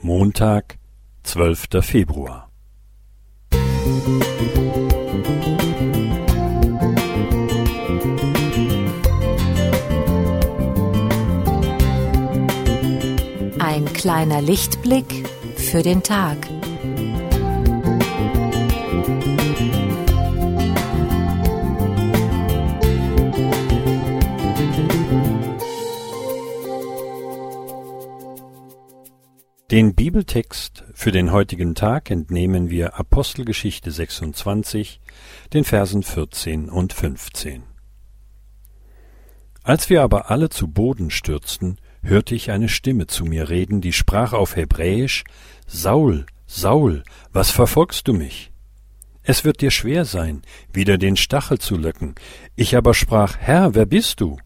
Montag, zwölfter Februar. Ein kleiner Lichtblick für den Tag. Den Bibeltext für den heutigen Tag entnehmen wir Apostelgeschichte 26, den Versen 14 und 15. Als wir aber alle zu Boden stürzten, hörte ich eine Stimme zu mir reden, die sprach auf Hebräisch Saul, Saul, was verfolgst du mich? Es wird dir schwer sein, wieder den Stachel zu löcken. Ich aber sprach, Herr, wer bist du?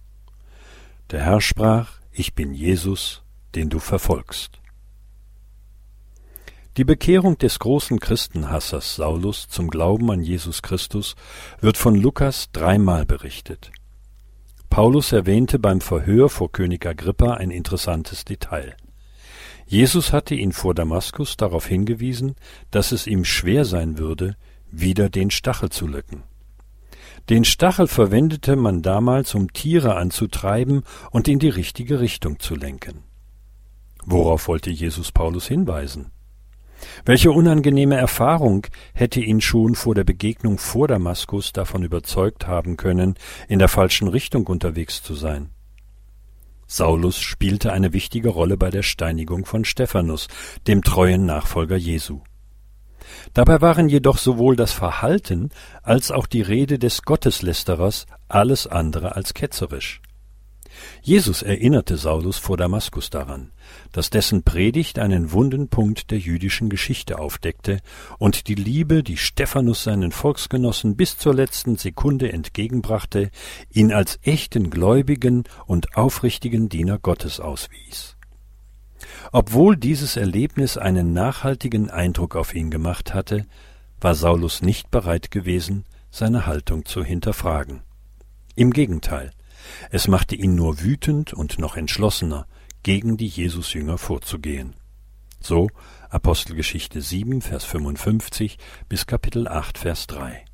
Der Herr sprach, ich bin Jesus, den du verfolgst. Die Bekehrung des großen Christenhassers Saulus zum Glauben an Jesus Christus wird von Lukas dreimal berichtet. Paulus erwähnte beim Verhör vor König Agrippa ein interessantes Detail. Jesus hatte ihn vor Damaskus darauf hingewiesen, dass es ihm schwer sein würde, wieder den Stachel zu löcken. Den Stachel verwendete man damals, um Tiere anzutreiben und in die richtige Richtung zu lenken. Worauf wollte Jesus Paulus hinweisen? Welche unangenehme Erfahrung hätte ihn schon vor der Begegnung vor Damaskus davon überzeugt haben können, in der falschen Richtung unterwegs zu sein? Saulus spielte eine wichtige Rolle bei der Steinigung von Stephanus, dem treuen Nachfolger Jesu. Dabei waren jedoch sowohl das Verhalten als auch die Rede des Gotteslästerers alles andere als ketzerisch. Jesus erinnerte Saulus vor Damaskus daran, dass dessen Predigt einen wunden Punkt der jüdischen Geschichte aufdeckte und die Liebe, die Stephanus seinen Volksgenossen bis zur letzten Sekunde entgegenbrachte, ihn als echten gläubigen und aufrichtigen Diener Gottes auswies. Obwohl dieses Erlebnis einen nachhaltigen Eindruck auf ihn gemacht hatte, war Saulus nicht bereit gewesen, seine Haltung zu hinterfragen. Im Gegenteil, es machte ihn nur wütend und noch entschlossener, gegen die Jesusjünger vorzugehen. So Apostelgeschichte 7, Vers 55 bis Kapitel 8, Vers 3.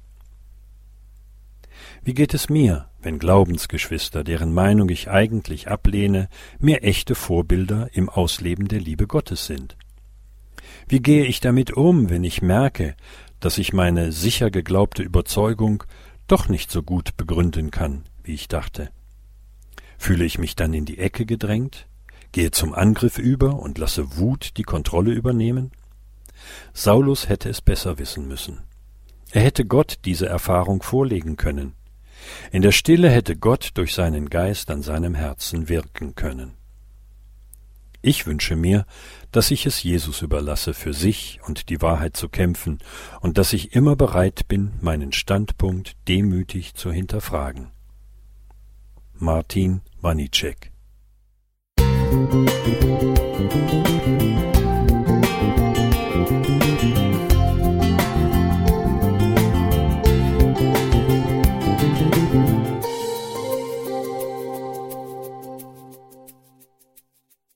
Wie geht es mir, wenn Glaubensgeschwister, deren Meinung ich eigentlich ablehne, mir echte Vorbilder im Ausleben der Liebe Gottes sind? Wie gehe ich damit um, wenn ich merke, dass ich meine sicher geglaubte Überzeugung doch nicht so gut begründen kann, wie ich dachte? Fühle ich mich dann in die Ecke gedrängt, gehe zum Angriff über und lasse Wut die Kontrolle übernehmen? Saulus hätte es besser wissen müssen. Er hätte Gott diese Erfahrung vorlegen können. In der Stille hätte Gott durch seinen Geist an seinem Herzen wirken können. Ich wünsche mir, dass ich es Jesus überlasse, für sich und die Wahrheit zu kämpfen, und dass ich immer bereit bin, meinen Standpunkt demütig zu hinterfragen. Martin Wanicek. Musik